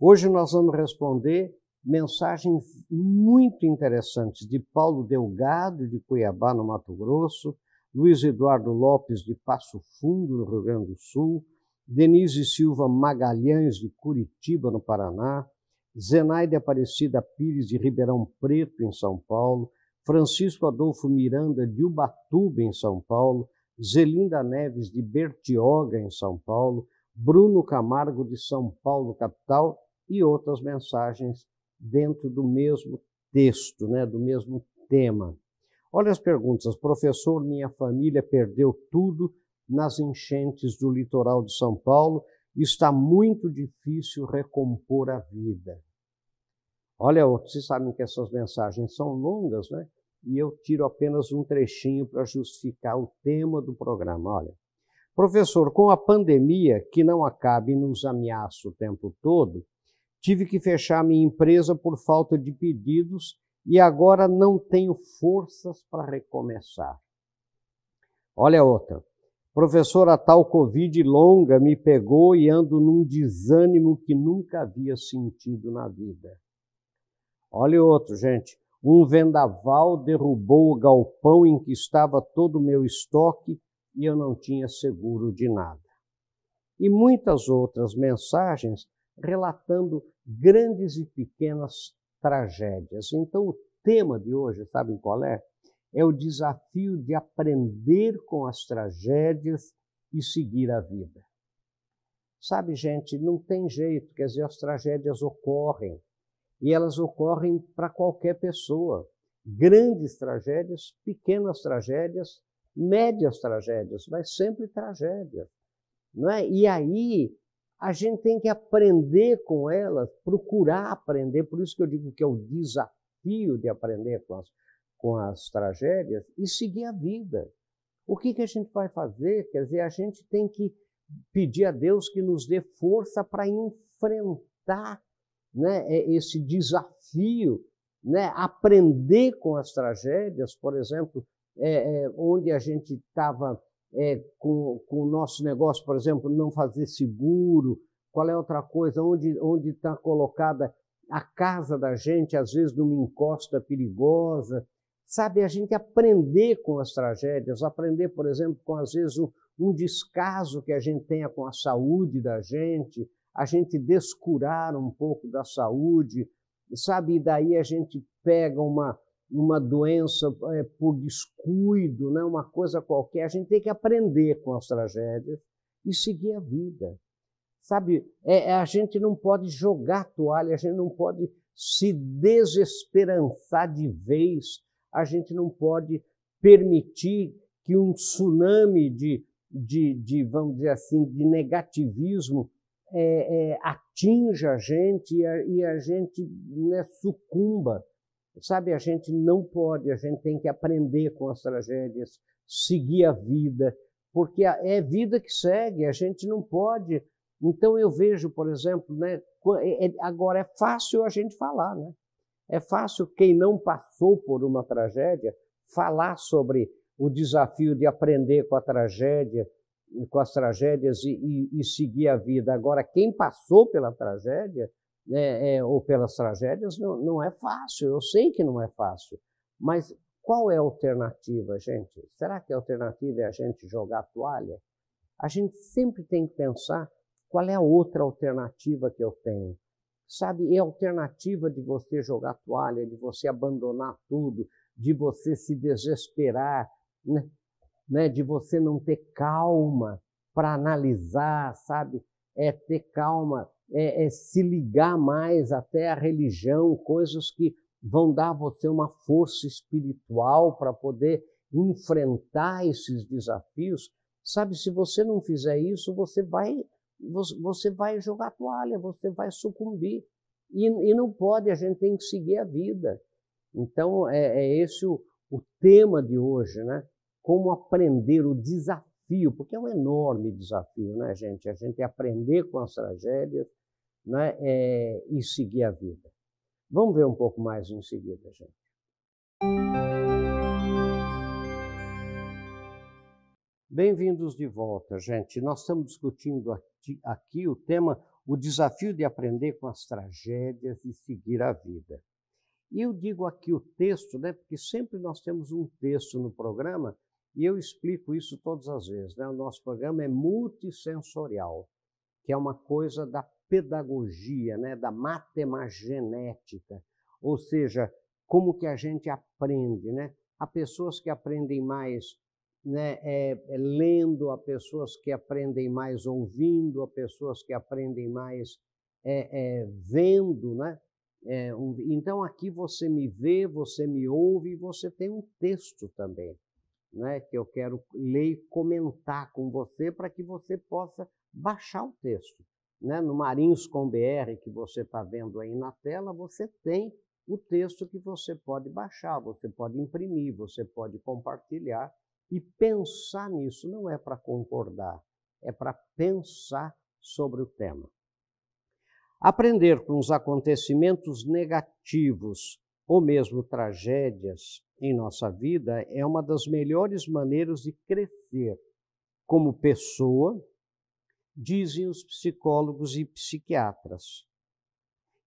Hoje nós vamos responder mensagens muito interessantes de Paulo Delgado, de Cuiabá, no Mato Grosso, Luiz Eduardo Lopes, de Passo Fundo, no Rio Grande do Sul, Denise Silva Magalhães, de Curitiba, no Paraná, Zenaide Aparecida Pires, de Ribeirão Preto, em São Paulo, Francisco Adolfo Miranda, de Ubatuba, em São Paulo, Zelinda Neves, de Bertioga, em São Paulo, Bruno Camargo, de São Paulo, capital, e outras mensagens dentro do mesmo texto, né, do mesmo tema. Olha as perguntas. Professor, minha família perdeu tudo nas enchentes do litoral de São Paulo. Está muito difícil recompor a vida. Olha, vocês sabem que essas mensagens são longas, né? E eu tiro apenas um trechinho para justificar o tema do programa. Olha, professor, com a pandemia que não acaba e nos ameaça o tempo todo, Tive que fechar minha empresa por falta de pedidos e agora não tenho forças para recomeçar. Olha outra. Professora, tal Covid longa me pegou e ando num desânimo que nunca havia sentido na vida. Olha outro, gente. Um vendaval derrubou o galpão em que estava todo o meu estoque e eu não tinha seguro de nada. E muitas outras mensagens relatando grandes e pequenas tragédias. Então, o tema de hoje, sabem qual é? É o desafio de aprender com as tragédias e seguir a vida. Sabe, gente, não tem jeito, quer dizer, as tragédias ocorrem e elas ocorrem para qualquer pessoa. Grandes tragédias, pequenas tragédias, médias tragédias, mas sempre tragédias. Não é? E aí a gente tem que aprender com elas, procurar aprender, por isso que eu digo que é o desafio de aprender com as, com as tragédias e seguir a vida. O que, que a gente vai fazer? Quer dizer, a gente tem que pedir a Deus que nos dê força para enfrentar né, é, esse desafio, né, aprender com as tragédias, por exemplo, é, é, onde a gente estava é, com, com, o nosso negócio, por exemplo, não fazer seguro, qual é outra coisa, onde está colocada a casa da gente, às vezes numa encosta perigosa. Sabe, a gente aprender com as tragédias, aprender, por exemplo, com às vezes um, um descaso que a gente tenha com a saúde da gente, a gente descurar um pouco da saúde, sabe, e daí a gente pega uma, uma doença é, por descuido, né, uma coisa qualquer. A gente tem que aprender com as tragédias e seguir a vida. Sabe, é, é, a gente não pode jogar toalha, a gente não pode se desesperançar de vez, a gente não pode permitir que um tsunami de, de, de vamos dizer assim, de negativismo é, é, atinja a gente e a, e a gente né, sucumba. Sabe, a gente não pode, a gente tem que aprender com as tragédias, seguir a vida, porque é vida que segue, a gente não pode. Então eu vejo, por exemplo, né, é, é, agora é fácil a gente falar, né? É fácil quem não passou por uma tragédia falar sobre o desafio de aprender com a tragédia, com as tragédias e, e, e seguir a vida. Agora, quem passou pela tragédia é, é, ou pelas tragédias, não, não é fácil. Eu sei que não é fácil. Mas qual é a alternativa, gente? Será que a alternativa é a gente jogar a toalha? A gente sempre tem que pensar qual é a outra alternativa que eu tenho. Sabe, é a alternativa de você jogar a toalha, de você abandonar tudo, de você se desesperar, né? né? de você não ter calma para analisar, sabe? É ter calma é, é se ligar mais até à religião, coisas que vão dar a você uma força espiritual para poder enfrentar esses desafios. Sabe, se você não fizer isso, você vai você vai jogar toalha, você vai sucumbir. E, e não pode, a gente tem que seguir a vida. Então, é, é esse o, o tema de hoje, né? Como aprender o desafio, porque é um enorme desafio, né, gente? A gente aprender com as tragédias, né, é, e seguir a vida. Vamos ver um pouco mais em seguida, gente. Bem-vindos de volta, gente. Nós estamos discutindo aqui, aqui o tema o desafio de aprender com as tragédias e seguir a vida. E eu digo aqui o texto, né, porque sempre nós temos um texto no programa e eu explico isso todas as vezes. Né? O nosso programa é multissensorial, que é uma coisa da pedagogia, né, da matemagenética, ou seja, como que a gente aprende, né? Há pessoas que aprendem mais né, é, é, lendo, há pessoas que aprendem mais ouvindo, há pessoas que aprendem mais é, vendo, né? Um, então aqui você me vê, você me ouve e você tem um texto também, né? Que eu quero ler e comentar com você para que você possa baixar o texto. Né? No Marinhos com BR que você está vendo aí na tela, você tem o texto que você pode baixar, você pode imprimir, você pode compartilhar e pensar nisso. Não é para concordar, é para pensar sobre o tema. Aprender com os acontecimentos negativos ou mesmo tragédias em nossa vida é uma das melhores maneiras de crescer como pessoa, dizem os psicólogos e psiquiatras.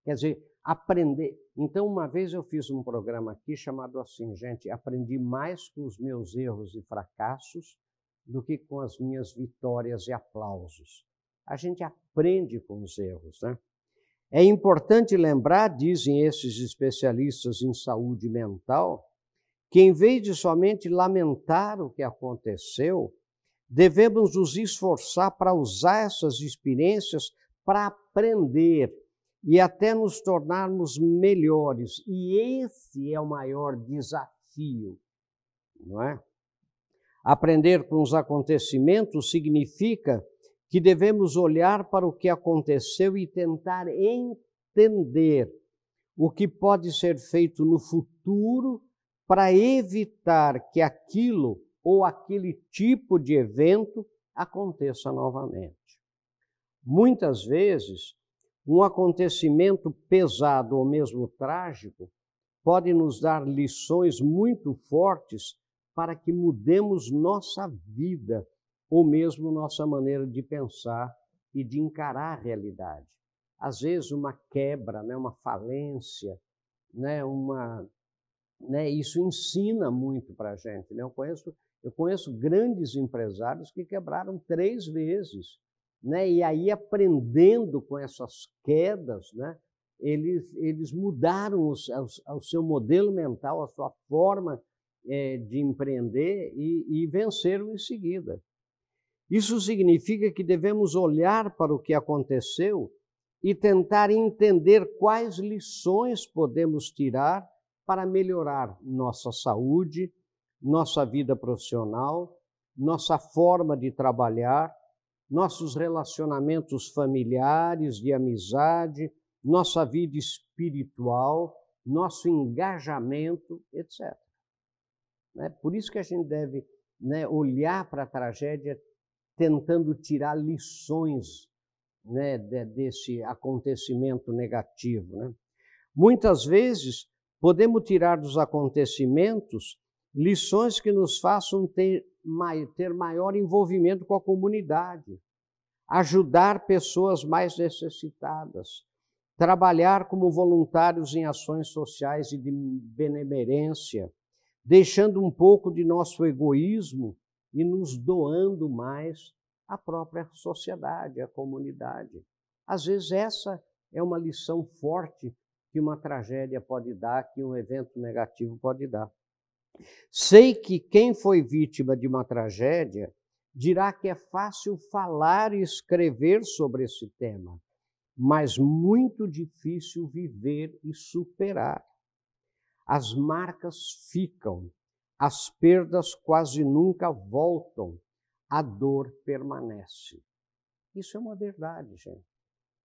Quer dizer, aprender. Então, uma vez eu fiz um programa aqui chamado assim, gente, aprendi mais com os meus erros e fracassos do que com as minhas vitórias e aplausos. A gente aprende com os erros, né? É importante lembrar, dizem esses especialistas em saúde mental, que em vez de somente lamentar o que aconteceu, devemos nos esforçar para usar essas experiências para aprender e até nos tornarmos melhores. E esse é o maior desafio, não é? Aprender com os acontecimentos significa que devemos olhar para o que aconteceu e tentar entender o que pode ser feito no futuro para evitar que aquilo ou aquele tipo de evento aconteça novamente. Muitas vezes, um acontecimento pesado ou mesmo trágico pode nos dar lições muito fortes para que mudemos nossa vida ou mesmo nossa maneira de pensar e de encarar a realidade. Às vezes uma quebra, né, uma falência, né, uma, né, isso ensina muito para a gente. Né? Eu, conheço, eu conheço grandes empresários que quebraram três vezes né? E aí aprendendo com essas quedas, né? Eles, eles mudaram os, o, o seu modelo mental, a sua forma é, de empreender e, e venceram em seguida. Isso significa que devemos olhar para o que aconteceu e tentar entender quais lições podemos tirar para melhorar nossa saúde, nossa vida profissional, nossa forma de trabalhar nossos relacionamentos familiares, de amizade, nossa vida espiritual, nosso engajamento, etc. Né? Por isso que a gente deve né, olhar para a tragédia tentando tirar lições né, desse acontecimento negativo. Né? Muitas vezes podemos tirar dos acontecimentos lições que nos façam ter ter maior envolvimento com a comunidade, ajudar pessoas mais necessitadas, trabalhar como voluntários em ações sociais e de benemerência, deixando um pouco de nosso egoísmo e nos doando mais à própria sociedade, à comunidade. Às vezes, essa é uma lição forte que uma tragédia pode dar, que um evento negativo pode dar. Sei que quem foi vítima de uma tragédia dirá que é fácil falar e escrever sobre esse tema, mas muito difícil viver e superar. As marcas ficam, as perdas quase nunca voltam, a dor permanece. Isso é uma verdade, gente,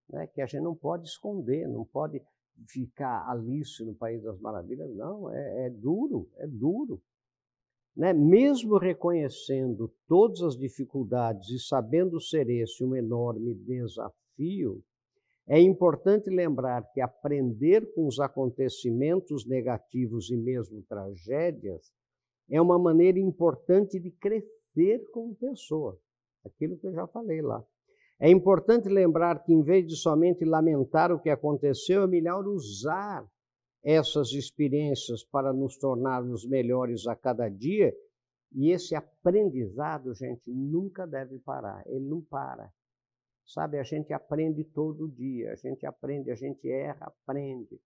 né? que a gente não pode esconder, não pode ficar Alice no País das Maravilhas, não, é, é duro, é duro. Né? Mesmo reconhecendo todas as dificuldades e sabendo ser esse um enorme desafio, é importante lembrar que aprender com os acontecimentos negativos e mesmo tragédias é uma maneira importante de crescer como pessoa. Aquilo que eu já falei lá. É importante lembrar que, em vez de somente lamentar o que aconteceu, é melhor usar essas experiências para nos tornarmos melhores a cada dia. E esse aprendizado, gente, nunca deve parar, ele não para. Sabe, a gente aprende todo dia, a gente aprende, a gente erra, aprende.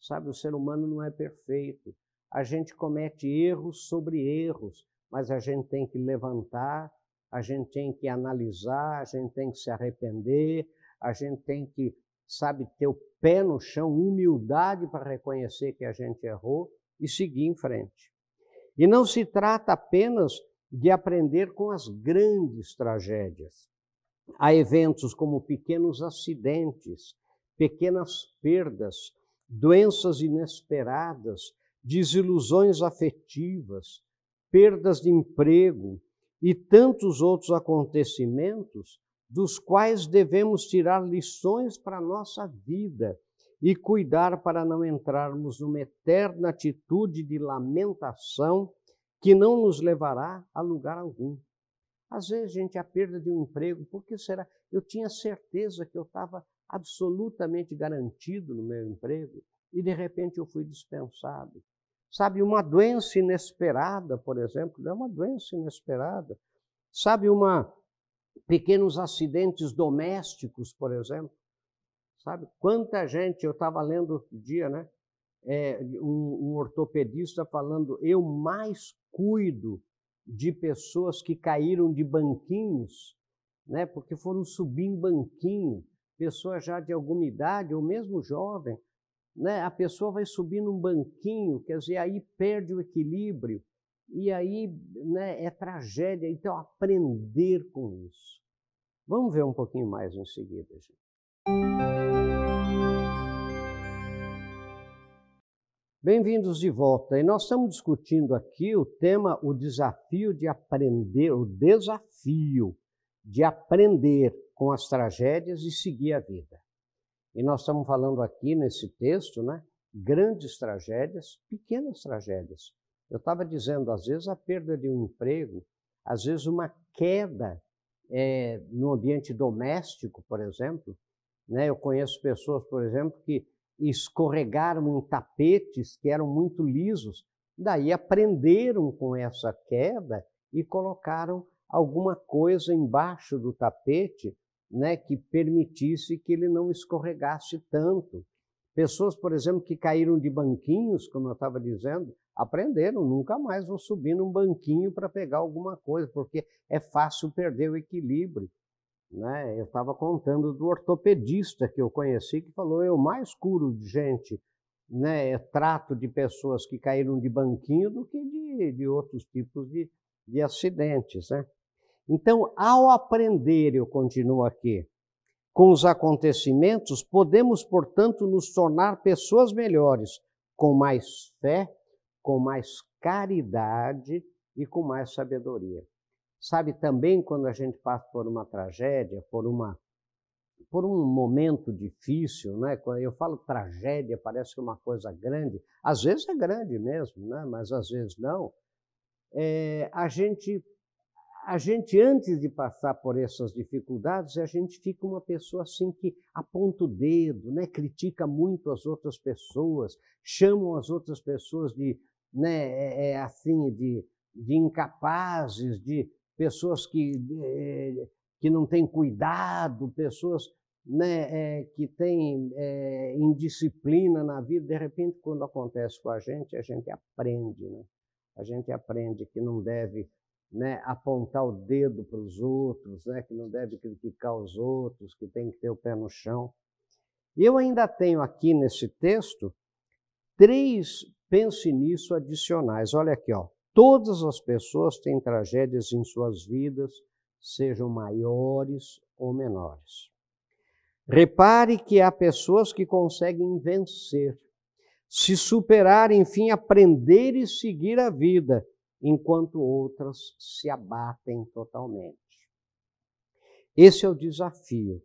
Sabe, o ser humano não é perfeito. A gente comete erros sobre erros, mas a gente tem que levantar, a gente tem que analisar, a gente tem que se arrepender, a gente tem que, sabe, ter o pé no chão, humildade para reconhecer que a gente errou e seguir em frente. E não se trata apenas de aprender com as grandes tragédias. Há eventos como pequenos acidentes, pequenas perdas, doenças inesperadas, desilusões afetivas, perdas de emprego, e tantos outros acontecimentos dos quais devemos tirar lições para a nossa vida e cuidar para não entrarmos numa eterna atitude de lamentação que não nos levará a lugar algum. Às vezes, gente, a perda de um emprego, por que será? Eu tinha certeza que eu estava absolutamente garantido no meu emprego e de repente eu fui dispensado. Sabe, uma doença inesperada, por exemplo, é uma doença inesperada. Sabe, uma pequenos acidentes domésticos, por exemplo. Sabe, quanta gente, eu estava lendo outro dia, né? É, um, um ortopedista falando, eu mais cuido de pessoas que caíram de banquinhos, né? Porque foram subir em banquinho, pessoas já de alguma idade, ou mesmo jovem, né, a pessoa vai subir num banquinho, quer dizer, aí perde o equilíbrio, e aí né, é tragédia. Então, aprender com isso. Vamos ver um pouquinho mais em seguida, gente. Bem-vindos de volta. E nós estamos discutindo aqui o tema, o desafio de aprender, o desafio de aprender com as tragédias e seguir a vida. E nós estamos falando aqui nesse texto, né? Grandes tragédias, pequenas tragédias. Eu estava dizendo, às vezes a perda de um emprego, às vezes uma queda é, no ambiente doméstico, por exemplo. Né? Eu conheço pessoas, por exemplo, que escorregaram em tapetes que eram muito lisos, daí aprenderam com essa queda e colocaram alguma coisa embaixo do tapete né, que permitisse que ele não escorregasse tanto. Pessoas, por exemplo, que caíram de banquinhos, como eu estava dizendo, aprenderam, nunca mais vão subir num banquinho para pegar alguma coisa, porque é fácil perder o equilíbrio. Né? Eu estava contando do ortopedista que eu conheci, que falou, eu mais curo de gente, né, trato de pessoas que caíram de banquinho do que de, de outros tipos de, de acidentes. Né? Então, ao aprender, eu continuo aqui, com os acontecimentos, podemos, portanto, nos tornar pessoas melhores, com mais fé, com mais caridade e com mais sabedoria. Sabe, também quando a gente passa por uma tragédia, por uma por um momento difícil, né? Quando eu falo tragédia, parece é uma coisa grande. Às vezes é grande mesmo, né? Mas às vezes não. É, a gente a gente, antes de passar por essas dificuldades, a gente fica uma pessoa assim que aponta o dedo, né? critica muito as outras pessoas, chamam as outras pessoas de, né, é, é assim, de, de incapazes, de pessoas que, é, que não têm cuidado, pessoas né, é, que têm é, indisciplina na vida. De repente, quando acontece com a gente, a gente aprende, né? A gente aprende que não deve né, apontar o dedo para os outros, né, que não deve criticar os outros, que tem que ter o pé no chão. Eu ainda tenho aqui nesse texto três pense nisso adicionais. Olha aqui, ó. Todas as pessoas têm tragédias em suas vidas, sejam maiores ou menores. Repare que há pessoas que conseguem vencer, se superar, enfim, aprender e seguir a vida enquanto outras se abatem totalmente. Esse é o desafio: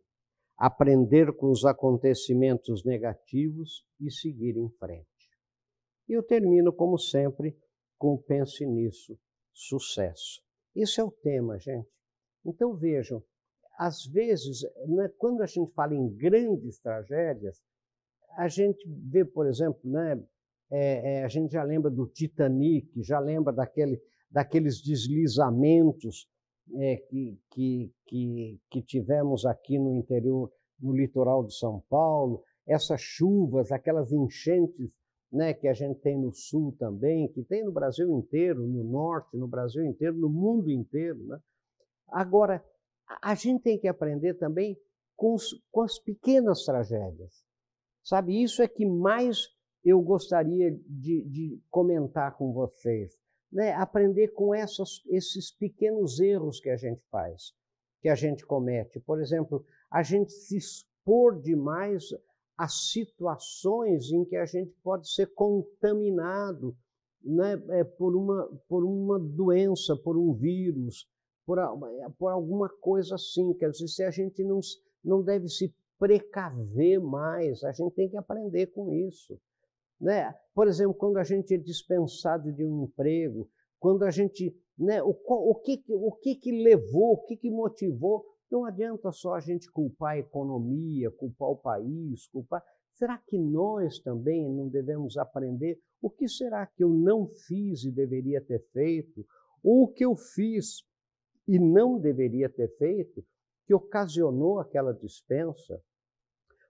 aprender com os acontecimentos negativos e seguir em frente. E eu termino, como sempre, com pense nisso, sucesso. Esse é o tema, gente. Então vejam, às vezes, né, quando a gente fala em grandes tragédias, a gente vê, por exemplo, né, é, é, a gente já lembra do Titanic, já lembra daquele, daqueles deslizamentos é, que, que, que, que tivemos aqui no interior, no litoral de São Paulo, essas chuvas, aquelas enchentes né, que a gente tem no sul também, que tem no Brasil inteiro, no norte, no Brasil inteiro, no mundo inteiro. Né? Agora, a gente tem que aprender também com, os, com as pequenas tragédias. Sabe, isso é que mais eu gostaria de, de comentar com vocês. Né? Aprender com essas, esses pequenos erros que a gente faz, que a gente comete. Por exemplo, a gente se expor demais a situações em que a gente pode ser contaminado né, é, por, uma, por uma doença, por um vírus, por, por alguma coisa assim. Quer dizer, se a gente não, não deve se precaver mais, a gente tem que aprender com isso. Né? Por exemplo, quando a gente é dispensado de um emprego, quando a gente. Né, o, o, que, o que, que levou, o que, que motivou não adianta só a gente culpar a economia, culpar o país, culpar. Será que nós também não devemos aprender o que será que eu não fiz e deveria ter feito? Ou o que eu fiz e não deveria ter feito que ocasionou aquela dispensa?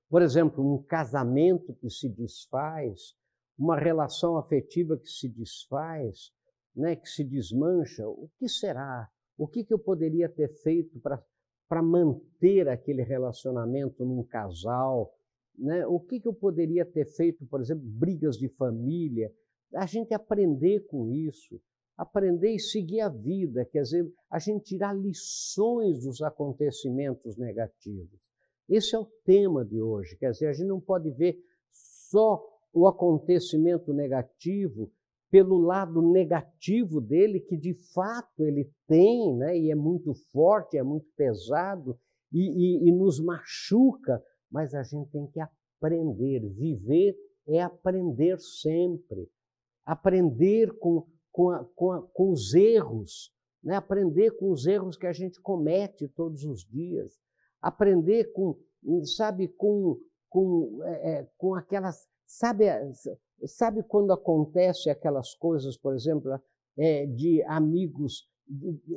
Por exemplo, um casamento que se desfaz, uma relação afetiva que se desfaz, né, que se desmancha. O que será? O que, que eu poderia ter feito para manter aquele relacionamento num casal? Né? O que, que eu poderia ter feito, por exemplo, brigas de família? A gente aprender com isso, aprender e seguir a vida, quer dizer, a gente tirar lições dos acontecimentos negativos. Esse é o tema de hoje, quer dizer, a gente não pode ver só o acontecimento negativo pelo lado negativo dele, que de fato ele tem, né, e é muito forte, é muito pesado e, e, e nos machuca, mas a gente tem que aprender. Viver é aprender sempre. Aprender com, com, a, com, a, com os erros, né? aprender com os erros que a gente comete todos os dias. Aprender com, sabe, com, com, é, é com aquelas, sabe, Sabe quando acontece aquelas coisas, por exemplo, é, de amigos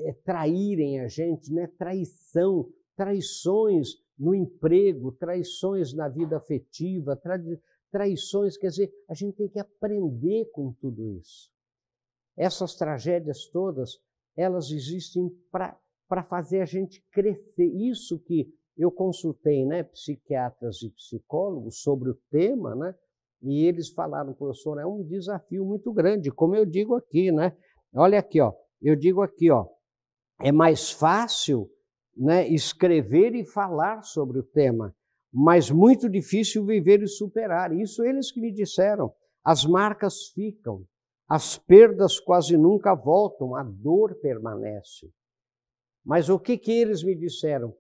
é, traírem a gente, né? Traição, traições no emprego, traições na vida afetiva, tra traições, quer dizer, a gente tem que aprender com tudo isso. Essas tragédias todas, elas existem para fazer a gente crescer. Isso que eu consultei, né, psiquiatras e psicólogos sobre o tema, né? E eles falaram, professor, é um desafio muito grande, como eu digo aqui, né? Olha aqui, ó. Eu digo aqui, ó. É mais fácil, né, escrever e falar sobre o tema, mas muito difícil viver e superar. Isso eles que me disseram. As marcas ficam, as perdas quase nunca voltam, a dor permanece. Mas o que que eles me disseram?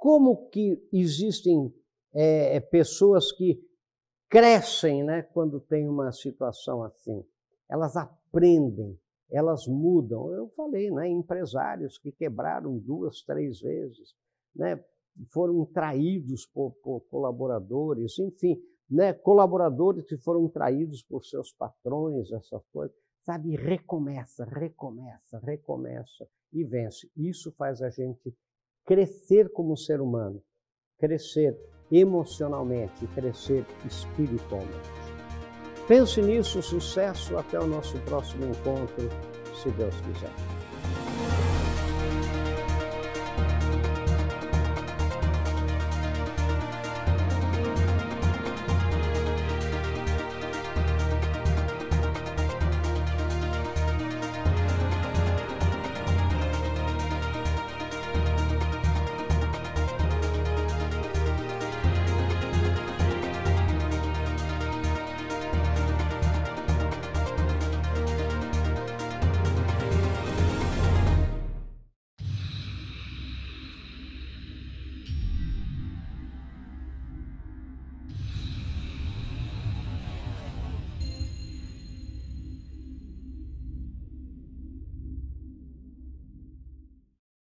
Como que existem é, pessoas que crescem né, quando tem uma situação assim. Elas aprendem, elas mudam. Eu falei, né, empresários que quebraram duas, três vezes, né, foram traídos por, por colaboradores, enfim, né, colaboradores que foram traídos por seus patrões, essas coisas. Sabe, recomeça, recomeça, recomeça e vence. Isso faz a gente crescer como ser humano, crescer emocionalmente crescer espiritualmente. Pense nisso, sucesso, até o nosso próximo encontro, se Deus quiser.